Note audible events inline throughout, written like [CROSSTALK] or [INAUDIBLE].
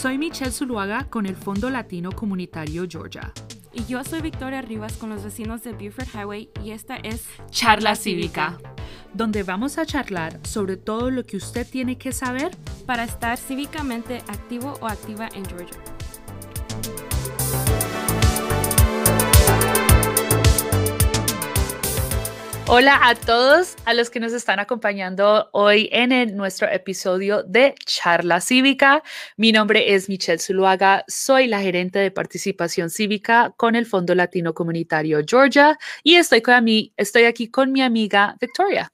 Soy Michelle Zuluaga con el Fondo Latino Comunitario Georgia. Y yo soy Victoria Rivas con los vecinos de Buford Highway y esta es Charla Cívica, donde vamos a charlar sobre todo lo que usted tiene que saber para estar cívicamente activo o activa en Georgia. Hola a todos, a los que nos están acompañando hoy en nuestro episodio de Charla Cívica. Mi nombre es Michelle Zuluaga, soy la gerente de participación cívica con el Fondo Latino Comunitario Georgia y estoy, con estoy aquí con mi amiga Victoria.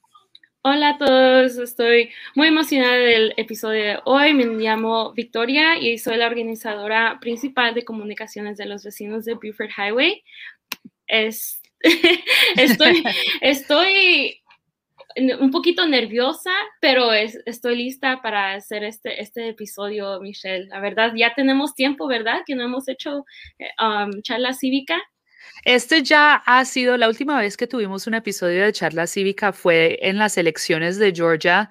Hola a todos, estoy muy emocionada del episodio de hoy. Me llamo Victoria y soy la organizadora principal de comunicaciones de los vecinos de Buford Highway. Es [LAUGHS] estoy, estoy un poquito nerviosa, pero estoy lista para hacer este, este episodio, Michelle. La verdad, ya tenemos tiempo, ¿verdad? Que no hemos hecho eh, um, charla cívica. Este ya ha sido la última vez que tuvimos un episodio de charla cívica fue en las elecciones de Georgia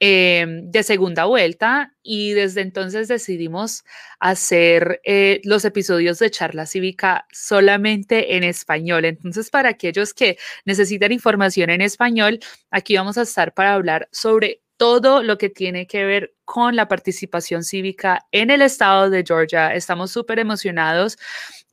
em, de segunda vuelta y desde entonces decidimos hacer eh, los episodios de charla cívica solamente en español. Entonces, para aquellos que necesitan información en español, aquí vamos a estar para hablar sobre todo lo que tiene que ver con la participación cívica en el estado de Georgia. Estamos súper emocionados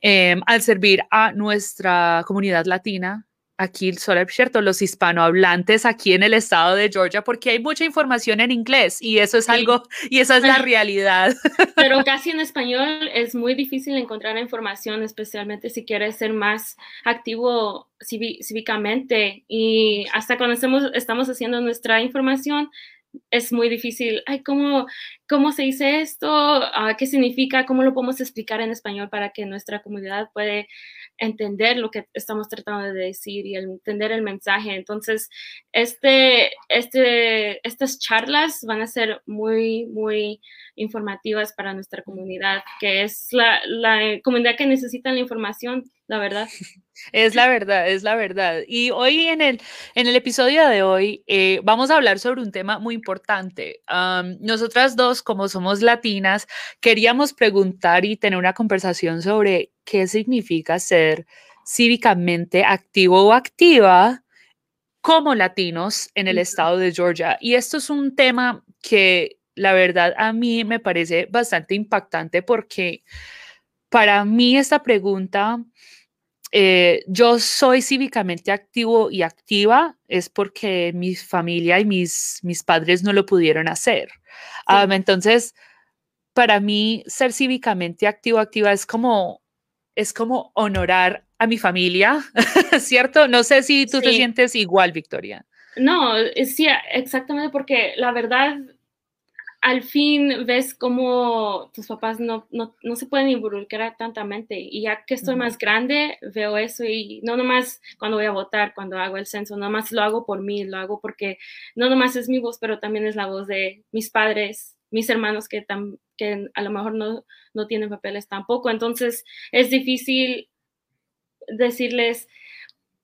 em, al servir a nuestra comunidad latina. Aquí, solo cierto, los hispanohablantes aquí en el estado de Georgia, porque hay mucha información en inglés y eso es algo, y esa es la realidad. [LAUGHS] Pero casi en español es muy difícil encontrar información, especialmente si quieres ser más activo cívicamente. Y hasta cuando estamos, estamos haciendo nuestra información, es muy difícil. Ay, ¿cómo, cómo se dice esto? Ah, ¿Qué significa? ¿Cómo lo podemos explicar en español para que nuestra comunidad pueda entender lo que estamos tratando de decir y entender el mensaje? Entonces, este, este, estas charlas van a ser muy, muy informativas para nuestra comunidad, que es la, la comunidad que necesita la información, la verdad. [LAUGHS] Es la verdad, es la verdad. Y hoy en el, en el episodio de hoy eh, vamos a hablar sobre un tema muy importante. nosotras dos, como somos latinas, queríamos preguntar y tener una conversación sobre qué significa ser cívicamente activo o activa como latinos en el estado de Georgia. Y esto es un tema que la verdad a mí me parece bastante impactante porque para mí esta pregunta eh, yo soy cívicamente activo y activa es porque mi familia y mis, mis padres no lo pudieron hacer. entonces, para mí, ser cívicamente activo, activa es como, es como honorar a mi familia, [LAUGHS] ¿cierto? No sé si tú te sientes igual, Victoria. No, sí, exactamente, porque la verdad, al fin ves cómo tus papás no, no, no, se pueden involucrar tantamente. Y ya que estoy más grande, veo eso y no nomás cuando voy a votar, cuando hago el censo, no nomás lo hago por mí, lo hago porque no nomás es mi voz, pero también es la voz de mis padres, mis hermanos que, que a lo mejor no, no tienen papeles tampoco. Entonces es difícil decirles,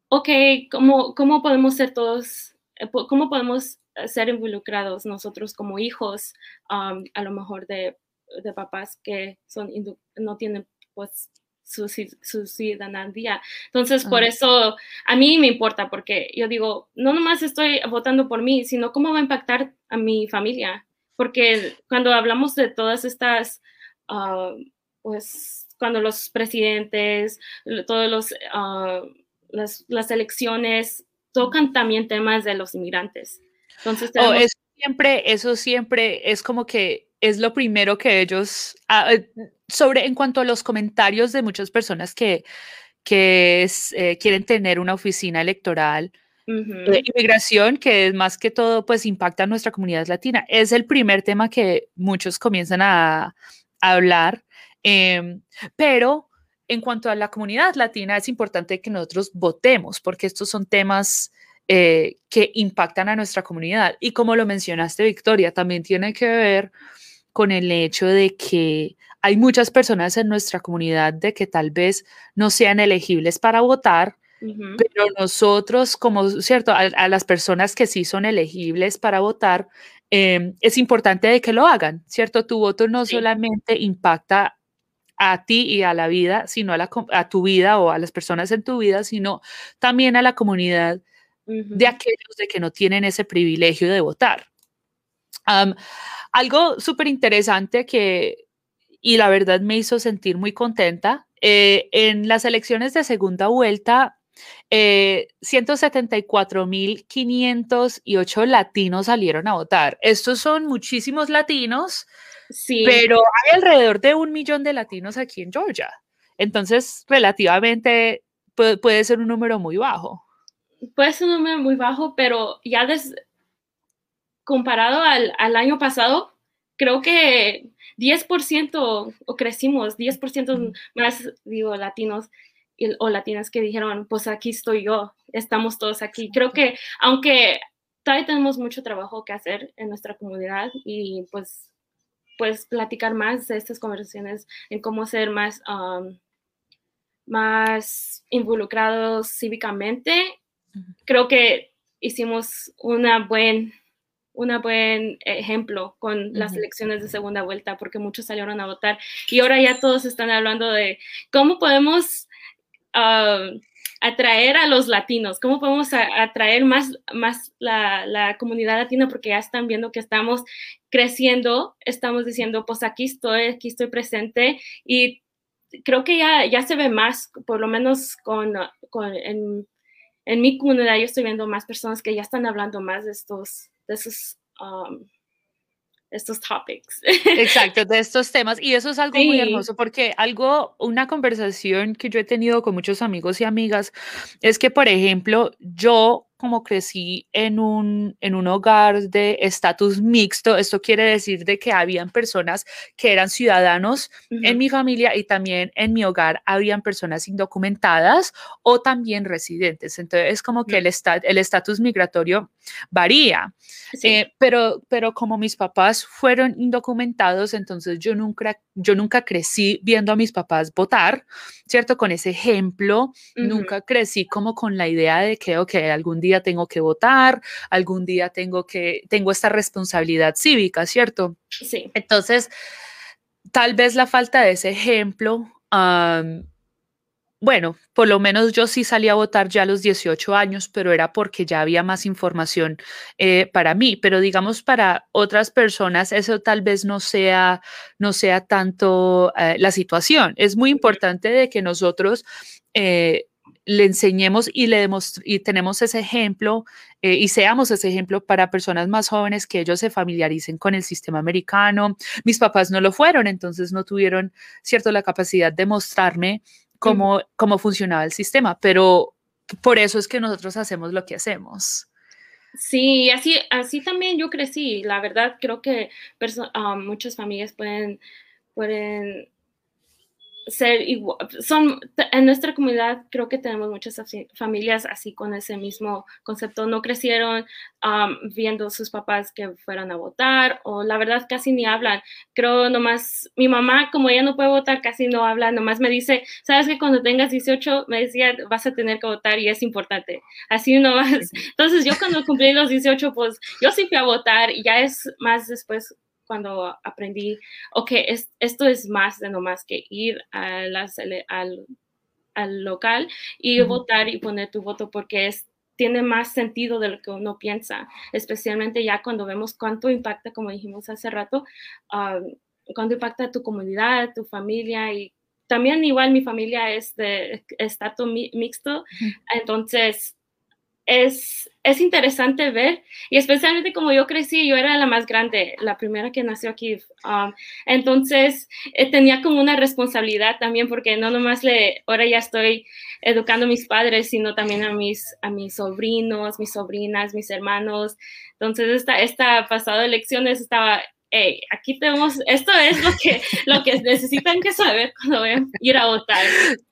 ok, ¿cómo, cómo podemos ser todos, eh, cómo podemos ser involucrados nosotros como hijos, a lo mejor de, de, papás que son no tienen pues su, su ciudadanía. Entonces, por eso a mí me importa, porque yo digo, no nomás estoy votando por mí, sino cómo va a impactar a mi familia. Porque cuando hablamos de todas estas, ah, pues, cuando los presidentes, todos los, uh, las, las elecciones tocan también temas de los inmigrantes. Entonces, oh, eso siempre, eso siempre es como que es lo primero que ellos, ah, eh, sobre en cuanto a los comentarios de muchas personas que, que eh, quieren tener una oficina electoral, de inmigración, que es más que todo, pues impacta a nuestra comunidad latina. Es el primer tema que muchos comienzan a, hablar, em, pero en cuanto a la comunidad latina, es importante que nosotros votemos, porque estos son temas eh, que impactan a nuestra comunidad. Y como lo mencionaste, Victoria, también tiene que ver con el hecho de que hay muchas personas en nuestra comunidad de que tal vez no sean elegibles para votar Pero nosotros, como, ¿cierto? A, las personas que sí son elegibles para votar, em, es importante de que lo hagan, ¿cierto? Tu voto no solamente impacta a ti y a la vida, sino a, la, a tu vida o a las personas en tu vida, sino también a la comunidad de aquellos de que no tienen ese privilegio de votar. algo súper interesante que, y la verdad me hizo sentir muy contenta, eh, en las elecciones de segunda vuelta, eh, 174.508 latinos salieron a votar. Estos son muchísimos latinos, sí. pero hay alrededor de un millón de latinos aquí en Georgia. Entonces, relativamente puede, ser un número muy bajo. Puede ser un número muy bajo, pero ya comparado al, al año pasado, creo que 10% o crecimos, 10% más, digo, latinos o latinas que dijeron, pues aquí estoy yo, estamos todos aquí. Creo que aunque todavía tenemos mucho trabajo que hacer en nuestra comunidad y pues, pues platicar más de estas conversaciones en cómo ser más, um, más involucrados cívicamente, creo que hicimos una buen un buen ejemplo con las elecciones de segunda vuelta, porque muchos salieron a votar y ahora ya todos están hablando de cómo podemos atraer a los latinos? ¿Cómo podemos atraer más, más la, comunidad latina? Porque ya están viendo que estamos creciendo, estamos diciendo, pues aquí estoy, aquí estoy presente y creo que ya, ya se ve más, por lo menos con, en, mi comunidad yo estoy viendo más personas que ya están hablando más de estos, de esos estos topics. Exacto, de estos temas. Y eso es algo muy hermoso porque algo, una conversación que yo he tenido con muchos amigos y amigas es que, por ejemplo, yo como crecí en un, en un hogar de estatus mixto, esto quiere decir de que habían personas que eran ciudadanos en mi familia y también en mi hogar habían personas indocumentadas o también residentes. Entonces es como que el estatus migratorio varía. Eh, pero, pero como mis papás fueron indocumentados, entonces yo nunca, yo nunca crecí viendo a mis papás votar, ¿cierto? Con ese ejemplo, nunca crecí como con la idea de que, ok, algún día día tengo que votar, algún día tengo que, tengo esta responsabilidad cívica, ¿cierto? Sí. Entonces, tal vez la falta de ese ejemplo, bueno, por lo menos yo sí salí a votar ya a los 18 años, pero era porque ya había más información eh, para mí, pero digamos para otras personas eso tal vez no sea, no sea tanto eh, la situación. Es muy importante de que nosotros eh, le enseñemos y le y tenemos ese ejemplo eh, y seamos ese ejemplo para personas más jóvenes que ellos se familiaricen con el sistema americano. Mis papás no lo fueron, entonces no tuvieron, cierto, la capacidad de mostrarme cómo, cómo funcionaba el sistema, pero por eso es que nosotros hacemos lo que hacemos. Sí, así, así también yo crecí. La verdad, creo que ah, muchas familias pueden, pueden ser igual, son, en nuestra comunidad creo que tenemos muchas familias así con ese mismo concepto, no crecieron viendo sus papás que fueran a votar o la verdad casi ni hablan, creo nomás, mi mamá como ella no puede votar casi no habla, nomás me dice, sabes que cuando tengas 18 me decía vas a tener que votar y es importante, así nomás, entonces yo cuando cumplí los 18 pues yo sí fui a votar y ya es más después cuando aprendí, ok, es, esto es más de nomás que ir a al, al, local y votar y poner tu voto porque es tiene más sentido de lo que uno piensa, especialmente ya cuando vemos cuánto impacta, como dijimos hace rato, um, cuánto impacta tu comunidad, tu familia y también igual mi familia es de estatus mixto, entonces es, es interesante ver, y especialmente como yo crecí, yo era la más grande, la primera que nació aquí. Um, entonces, eh, tenía como una responsabilidad también, porque no nomás le, ahora ya estoy educando a mis padres, sino también a mis, a mis sobrinos, mis sobrinas, mis hermanos. Entonces, esta, esta pasada elecciones estaba hey, aquí tenemos, esto es lo que, lo que necesitan que saber cuando vayan a ir a votar.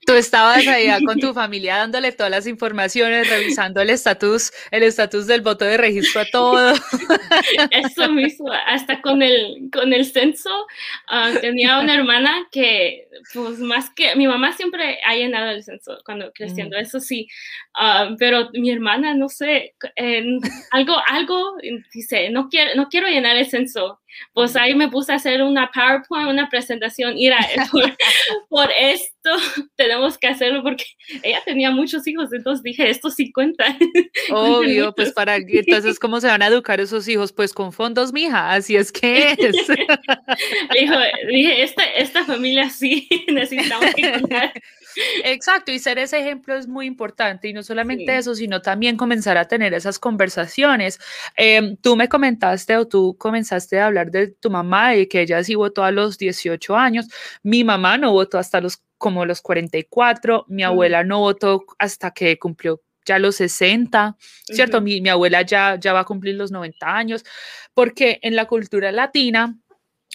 Tú estabas allá con tu familia dándole todas las informaciones, revisando el estatus, el estatus del voto de registro a todo. Eso mismo, hasta con el, con el censo, ah, tenía una hermana que, pues más que, mi mamá siempre ha llenado el censo cuando creciendo, eso sí, ah, pero mi hermana, no sé, algo, algo, dice, no quiero, no quiero llenar el censo. Pues ahí me puse a hacer una PowerPoint, una presentación, mira, [LAUGHS] por, por esto [LAUGHS] tenemos que hacerlo porque ella tenía muchos hijos, entonces dije, esto sí cuenta. [LAUGHS] Obvio, pues para, [LAUGHS] entonces, ¿cómo se van a educar esos hijos? Pues con fondos, mija, así es que es. Dijo, dije, esta, esta familia sí necesitamos que contar. Exacto, y ser ese ejemplo es muy importante y no solamente eso, sino también comenzar a tener esas conversaciones. Em, tú me comentaste o tú comenzaste a hablar de tu mamá y que ella sí votó a los 18 años. Mi mamá no votó hasta los como los 44, mi abuela no votó hasta que cumplió ya los 60, ¿cierto? mi, mi, abuela ya, ya va a cumplir los 90 años, porque en la cultura latina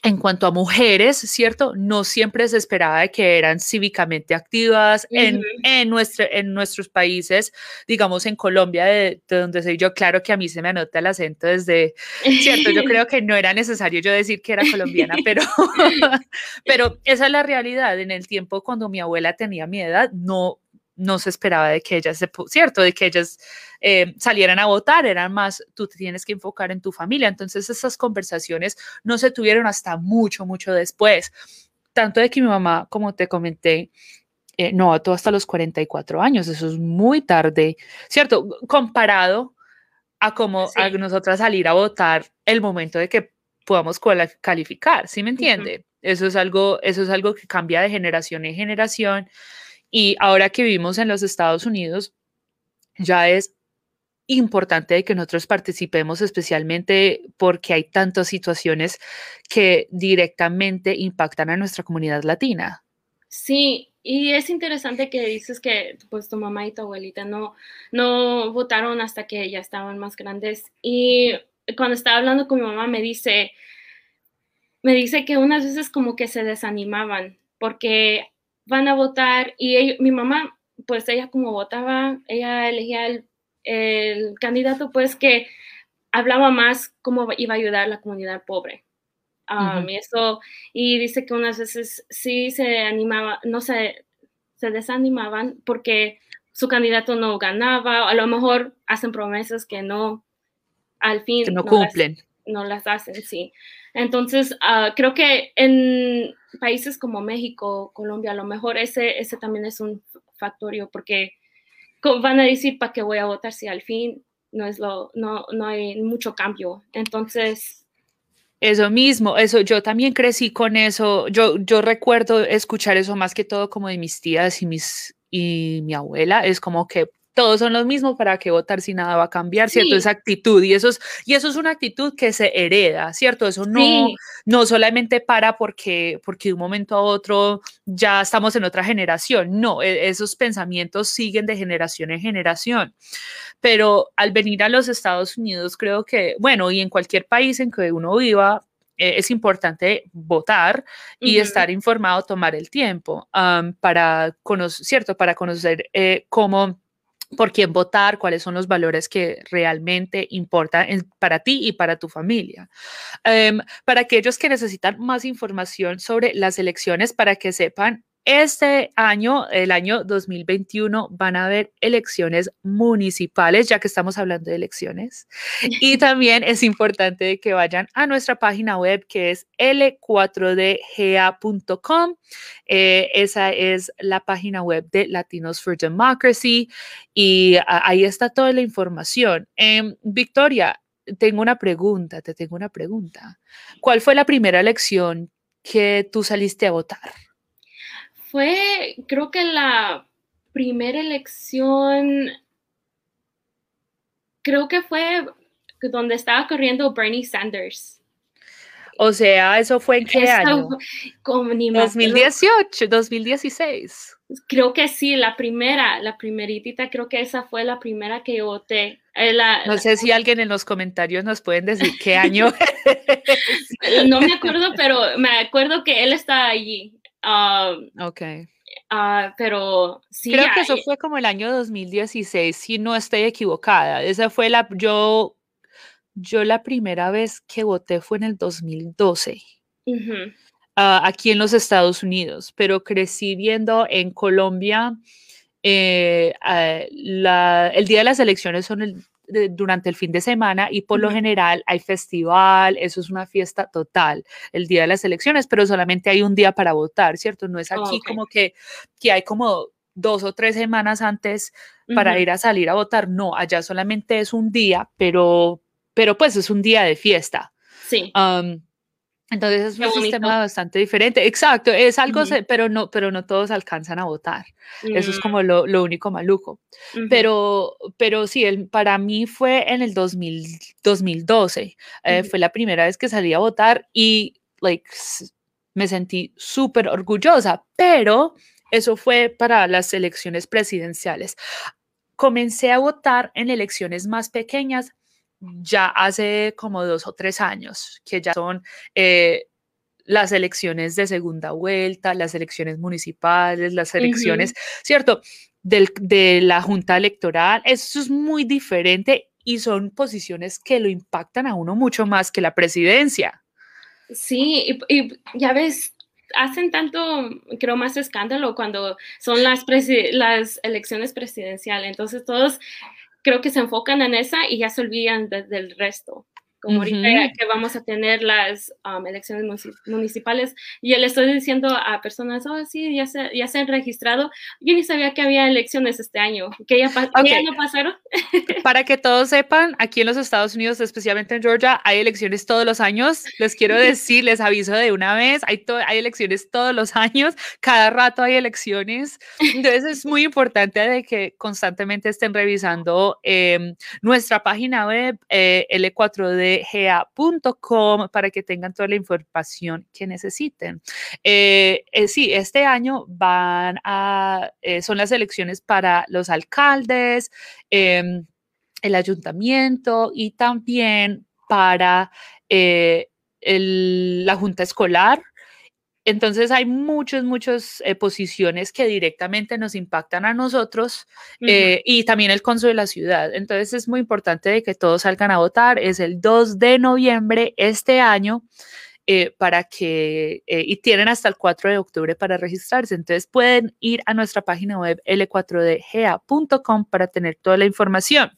en cuanto a mujeres, ¿cierto? No siempre se esperaba de que eran cívicamente activas en, en, en nuestros países, digamos en Colombia, de, donde soy yo, claro que a mí se me anota el acento desde, ¿cierto? Yo creo que no era necesario yo decir que era colombiana, [LAUGHS] pero, [LAUGHS] pero esa es la realidad. En el tiempo cuando mi abuela tenía mi edad, no, no se esperaba de que ellas, se, ¿cierto? De que ellas eh, salieran a votar, eran más, tú te tienes que enfocar en tu familia. Entonces esas conversaciones no se tuvieron hasta mucho, mucho después. Tanto de que mi mamá, como te comenté, eh, no votó hasta los 44 años, eso es muy tarde, ¿cierto? Comparado a como a nosotras salir a votar el momento de que podamos calificar, ¿sí me entiende? Eso es algo, eso es algo que cambia de generación en generación y ahora que vivimos en los Estados Unidos, ya es importante que nosotros participemos, especialmente porque hay tantas situaciones que directamente impactan a nuestra comunidad latina. Sí, y es interesante que dices que pues tu mamá y tu abuelita no, no votaron hasta que ya estaban más grandes. Y cuando estaba hablando con mi mamá me dice, me dice que unas veces como que se desanimaban porque van a votar y mi mamá, pues ella como votaba, ella elegía el, candidato pues que hablaba más cómo iba a ayudar a la comunidad pobre. Um, y eso, y dice que unas veces sí se animaba, no se, se desanimaban porque su candidato no ganaba, a lo mejor hacen promesas que no, al fin. no, cumplen. no las hacen, sí. Entonces, ah, creo que en países como México, Colombia, a lo mejor ese, ese también es un factorio porque van a decir para qué voy a votar si al fin no, es lo, no, no hay mucho cambio. Entonces... Eso mismo, eso, yo también crecí con eso. Yo, yo recuerdo escuchar eso más que todo como de mis tías y mis y mi abuela. Es como que todos son los mismos, ¿para qué votar si nada va a cambiar? ¿Cierto? Esa actitud, y eso, es, y eso es una actitud que se hereda, ¿cierto? Eso no, no solamente para porque, porque de un momento a otro ya estamos en otra generación, no, e, esos pensamientos siguen de generación en generación. Pero al venir a los Estados Unidos, creo que, bueno, y en cualquier país en que uno viva, eh, es importante votar y estar informado, tomar el tiempo para conocer, ¿cierto? Para conocer eh, cómo por quién votar, cuáles son los valores que realmente importan para ti y para tu familia. Em, para aquellos que necesitan más información sobre las elecciones, para que sepan este año, el año 2021, van a haber elecciones municipales, ya que estamos hablando de elecciones. Y también es importante que vayan a nuestra página web que es l4dga.com. Eh, esa es la página web de Latinos for Democracy y ahí está toda la información. Em, Victoria, tengo una pregunta, te tengo una pregunta. ¿Cuál fue la primera elección que tú saliste a votar? Fue, creo que la primera elección, creo que fue donde estaba corriendo Bernie Sanders. O sea, ¿eso fue en qué año? Como 2018, 2016. Creo que sí, la primera, la primeritita, creo que esa fue la primera que voté. Eh, no sé si alguien en los comentarios nos pueden decir qué año. [LAUGHS] no me acuerdo, pero me acuerdo que él estaba allí. Um, ok. Ah, pero sí. Creo que eso fue como el año 2016, si no estoy equivocada. Esa fue la, yo, yo la primera vez que voté fue en el 2012. Ah, aquí en los Estados Unidos, pero crecí viendo en Colombia, eh, ah, el día de las elecciones son el, durante el fin de semana y por lo general hay festival, eso es una fiesta total el día de las elecciones, pero solamente hay un día para votar, ¿cierto? No es aquí como que, que hay como dos o tres semanas antes para ir a salir a votar, no, allá solamente es un día, pero, pero pues es un día de fiesta. Sí. Entonces es un sistema bastante diferente. Exacto, es algo, pero, no, pero no todos alcanzan a votar. Eso es como mm. lo, lo único maluco. pero, pero sí, el, para mí fue en el 2000, 2012. Eh, fue la primera vez que salí a votar y like, me sentí súper orgullosa, pero eso fue para las elecciones presidenciales. Comencé a votar en elecciones más pequeñas ya hace como dos o tres años, que ya son eh, las elecciones de segunda vuelta, las elecciones municipales, las elecciones, ¿cierto? de la Junta Electoral. Eso es muy diferente y son posiciones que lo impactan a uno mucho más que la presidencia. Sí, y, ya ves, hacen tanto, creo, más escándalo cuando son las, las elecciones presidenciales. Entonces todos creo que se enfocan en esa y ya se olvidan del resto como ahorita que vamos a tener las um, elecciones municipales, y le estoy diciendo a personas, oh, sí, ya se, ya se han registrado. Yo ni sabía que había elecciones este año, que ya, no pasaron. [LAUGHS] Para que todos sepan, aquí en los Estados Unidos, especialmente en Georgia, hay elecciones todos los años. Les quiero [LAUGHS] decir, les aviso de una vez, hay, hay elecciones todos los años, cada rato hay elecciones. Entonces es muy importante de que constantemente estén revisando em, nuestra página web, eh, L4D ga.com para que tengan toda la información que necesiten. Eh, eh, sí, este año van a, eh, son las elecciones para los alcaldes, em, el ayuntamiento y también para la junta escolar entonces hay muchas, muchas eh, posiciones que directamente nos impactan a nosotros eh, y también el consul de la ciudad. Entonces es muy importante de que todos salgan a votar. Es el 2 de noviembre este año. Eh, para que, y tienen hasta el 4 de octubre para registrarse. Entonces pueden ir a nuestra página web l4dga.com para tener toda la información.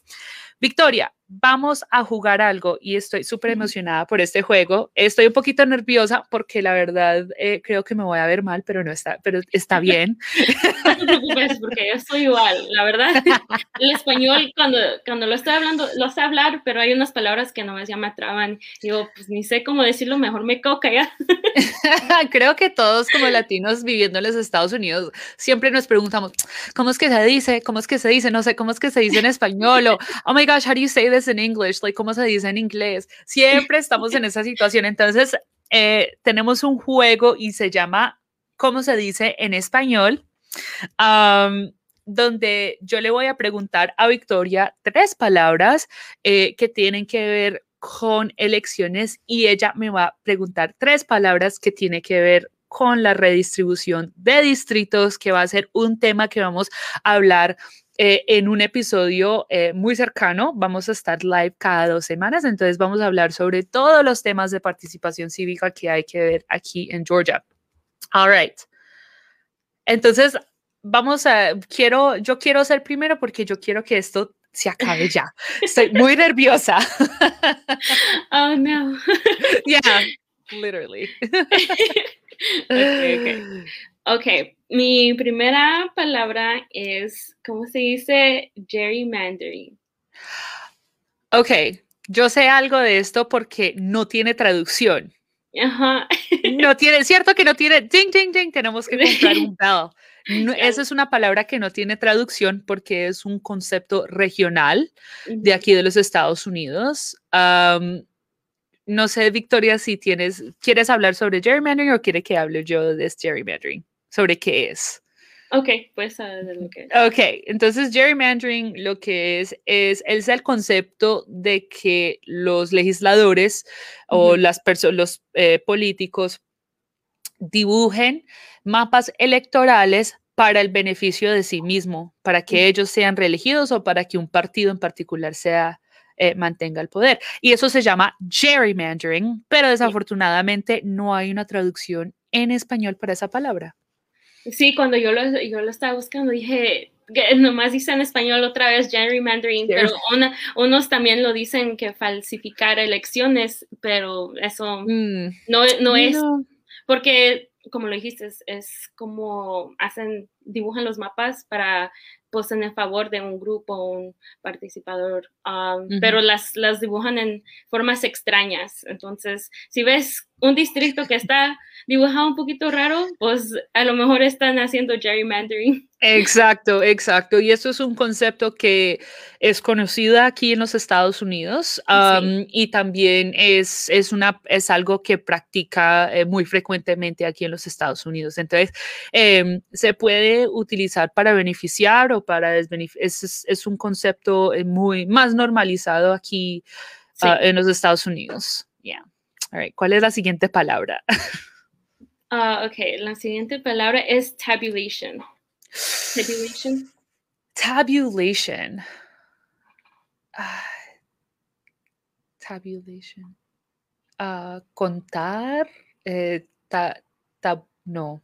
Victoria, vamos a jugar algo y estoy súper emocionada por este juego. Estoy un poquito nerviosa porque la verdad eh, creo que me voy a ver mal, pero no está, pero está [LAUGHS] bien. No te preocupes porque yo estoy igual, la verdad. [LAUGHS] El español cuando, cuando lo estoy hablando, lo sé hablar, pero hay unas palabras que no ya me atraban. Digo, pues ni sé cómo decirlo, mejor me coca ya. [LAUGHS] creo que todos como latinos viviendo en los Estados Unidos siempre nos preguntamos, ¿cómo es que se dice? ¿Cómo es que se dice? No sé, ¿cómo es que se dice en español? O, oh my gosh, how do you say this? En English, like cómo se dice en inglés. Siempre estamos en esa situación. Entonces, eh, tenemos un juego y se llama ¿Cómo se dice en español? donde yo le voy a preguntar a Victoria tres palabras eh, que tienen que ver con elecciones y ella me va a preguntar tres palabras que tienen que ver con la redistribución de distritos, que va a ser un tema que vamos a hablar eh, en un episodio eh, muy cercano. Vamos a estar live cada dos semanas, entonces vamos a hablar sobre todos los temas de participación cívica que hay que ver aquí en Georgia. All right. Entonces, vamos a, quiero, yo quiero ser primero porque yo quiero que esto se acabe ya. Estoy [LAUGHS] muy nerviosa. Oh, no. [LAUGHS] Yeah, [LAUGHS] literally. okay, okay. Ok, mi primera palabra es, ¿cómo se dice? Gerrymandering. Ok, yo sé algo de esto porque no tiene traducción. Ajá. No tiene, cierto que no tiene, ding, ding, ding, tenemos que comprar un [LAUGHS] bell. esa es una palabra que no tiene traducción porque es un concepto regional de aquí de los Estados Unidos. no sé, Victoria, si tienes, ¿quieres hablar sobre gerrymandering o quiere que hable yo de gerrymandering? Sobre qué es. Ok, pues de lo que es. Ok, entonces gerrymandering lo que es, es, es el concepto de que los legisladores o las los eh, políticos dibujen mapas electorales para el beneficio de sí mismo, para que ellos sean reelegidos o para que un partido en particular sea eh, mantenga el poder. Y eso se llama gerrymandering, pero desafortunadamente no hay una traducción en español para esa palabra. Sí, cuando yo lo, yo lo estaba buscando, dije, que nomás dice en español otra vez gerrymandering, pero unos también lo dicen que falsificar elecciones, pero eso mm. no, no es, porque como lo dijiste, es, es, como hacen, dibujan los mapas para pues en favor de un grupo, un participador, um, pero las, las dibujan en formas extrañas. Entonces, si ves un distrito que está dibujado un poquito raro, pues a lo mejor están haciendo gerrymandering. Exacto, exacto. Y eso es un concepto que es conocido aquí en los Estados Unidos y también es, es, una, es algo que practica eh, muy frecuentemente aquí en los Estados Unidos. Entonces, em, se puede utilizar para beneficiar o para desbeneficiar. Es, es, un concepto eh, muy más normalizado aquí ah, en los Estados Unidos. Yeah. ¿Cuál es la siguiente palabra? [LAUGHS] Uh, ok, la siguiente palabra es tabulation. Tabulation. Tabulation. tabulation. Uh, contar. Eh, no.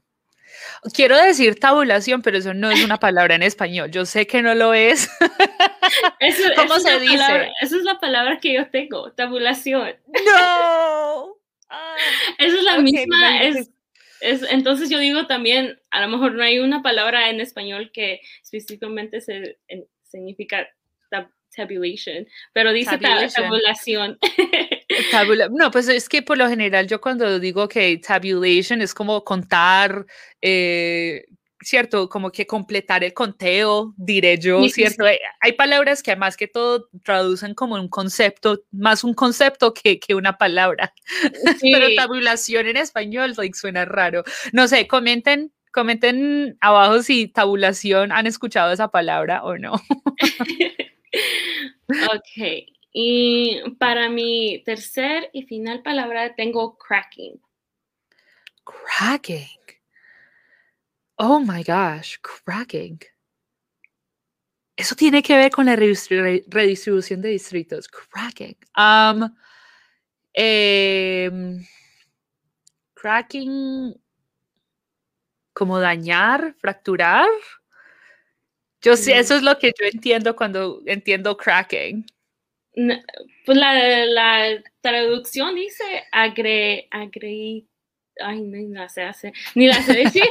Quiero decir tabulación, pero eso no es una palabra en español. Yo sé que no lo es. [LAUGHS] [LAUGHS] ¿Cómo se dice? esa es la palabra que yo tengo, tabulación. No. [LAUGHS] esa es la misma. Es, entonces yo digo también, a lo mejor no hay una palabra en español que específicamente se, significa tabulation, pero dice tabulación. [LAUGHS] no, pues es que por lo general yo cuando digo que tabulation es como contar, eh, ¿cierto? Como que completar el conteo, diré yo, ¿cierto? Hay, palabras que además que todo traducen como un concepto, más un concepto que, que una palabra. [LAUGHS] Pero tabulación en español like, suena raro. No sé, comenten. Comenten abajo si tabulación han escuchado esa palabra o no. [LAUGHS] ok, y para mi tercer y final palabra tengo cracking. Cracking. Oh my gosh, cracking. Eso tiene que ver con la redistribución de distritos. Cracking. Um, em, cracking, como dañar, fracturar. Yo sé, eso es lo que yo entiendo cuando entiendo cracking. Pues la, la traducción dice agre, agre, ay, ni la sé hacer, ni la sé decir.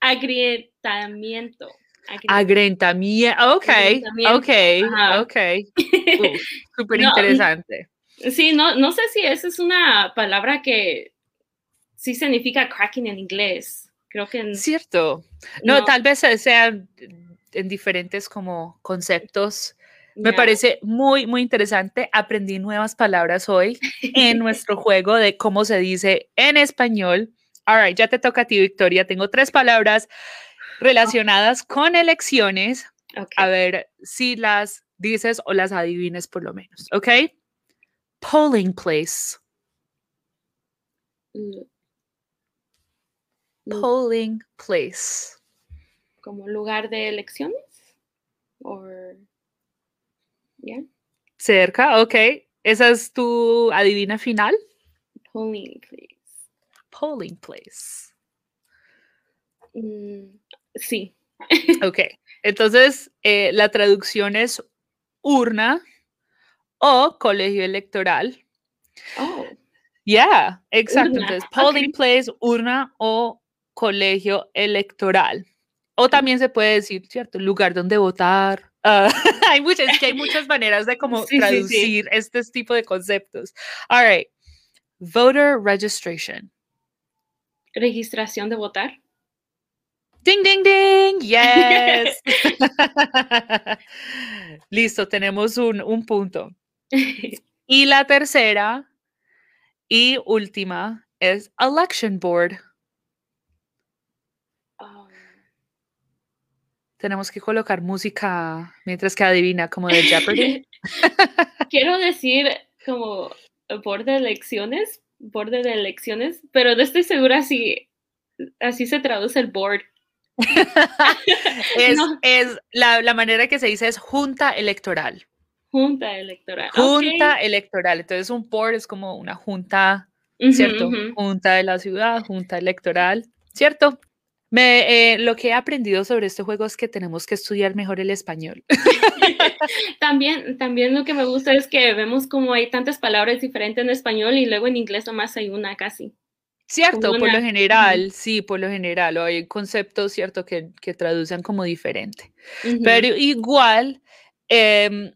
Agrietamiento. Agrietamiento. Ok, ok, ok. Súper [LAUGHS] interesante. sí, no, no sé si esa es una palabra que sí significa cracking en inglés. Creo que. Cierto. No, tal vez sea en diferentes como conceptos. Me parece muy, muy interesante. Aprendí nuevas palabras hoy en [LAUGHS] nuestro juego de cómo se dice en español. All right, ya te toca a ti, Victoria. Tengo tres palabras relacionadas con elecciones. A ver si las dices o las adivines por lo menos. ¿Ok? Polling place. Mm. Polling place. ¿Como lugar de elecciones? ¿O Cerca, ok. ¿Esa es tu adivina final? Polling place. Polling place. Mm, sí. [LAUGHS] ok. Entonces, eh, la traducción es urna o colegio electoral. Oh. Yeah, exacto. Entonces, polling place, urna o colegio electoral. O también se puede decir, ¿cierto? Lugar donde votar, Ah, [LAUGHS] hay, muchas, hay muchas [LAUGHS] maneras de cómo traducir este tipo de conceptos. All right. Voter registration. Registración de votar. Ding, ding, ding. Yes. [LAUGHS] Listo, tenemos un, un punto. y la tercera y última es election board. Tenemos que colocar música mientras que adivina, como de Jeopardy. [LAUGHS] Quiero decir como borde de elecciones, borde de elecciones, pero no estoy segura si, así se traduce el board. es, [LAUGHS] No. es la, la manera que se dice es junta electoral. Junta electoral. Junta electoral. Entonces un board es como una junta, ¿cierto? Junta de la ciudad, junta electoral, ¿cierto? Me, eh, lo que he aprendido sobre este juego es que tenemos que estudiar mejor el español. [LAUGHS] [LAUGHS] También, también lo que me gusta es que vemos como hay tantas palabras diferentes en español y luego en inglés nomás hay una casi. Cierto, por una- lo ujú. general, sí, por lo general, o hay conceptos, cierto, que, que traducen como diferente. Ujú. Pero igual, em,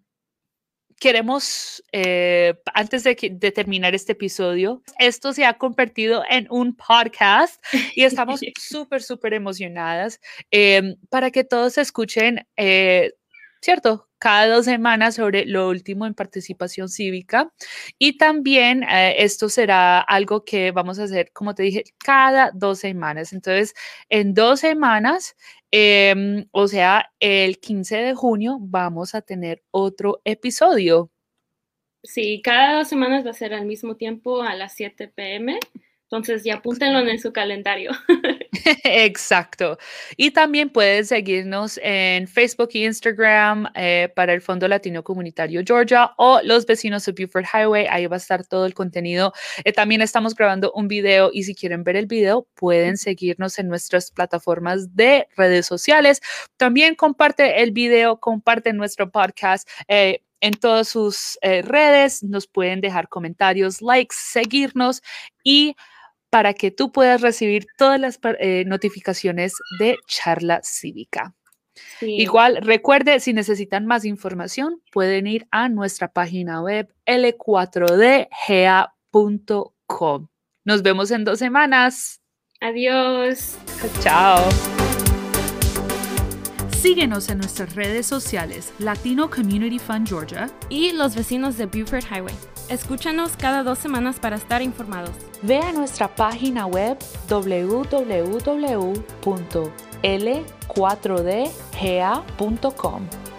queremos, eh, antes de, terminar este episodio, esto se ha convertido en un podcast y estamos [LAUGHS] súper, súper emocionadas em, para que todos escuchen, eh, ¿cierto? Cada dos semanas sobre lo último en participación cívica. Y también eh, esto será algo que vamos a hacer, como te dije, cada dos semanas. Entonces, en dos semanas, em, o sea, el 15 de junio, vamos a tener otro episodio. Sí, cada dos semanas va a ser al mismo tiempo a las 7 pm. Entonces ya apúntenlo en su calendario. [LAUGHS] Exacto. Y también puedes seguirnos en Facebook e Instagram eh, para el Fondo Latino Comunitario Georgia o los vecinos de Buford Highway. Ahí va a estar todo el contenido. Eh, también estamos grabando un video y si quieren ver el video, pueden seguirnos en nuestras plataformas de redes sociales. También comparte el video, comparte nuestro podcast. eh, en todas sus redes, nos pueden dejar comentarios, likes, seguirnos y para que tú puedas recibir todas las eh, notificaciones de charla cívica. Sí. Igual, recuerde, si necesitan más información, pueden ir a nuestra página web l4dga.com. Nos vemos en dos semanas. Adiós. Chao. Síguenos en nuestras redes sociales Latino Community Fund Georgia y los vecinos de Buford Highway. Escúchanos cada dos semanas para estar informados. Ve a nuestra página web www.l4dga.com.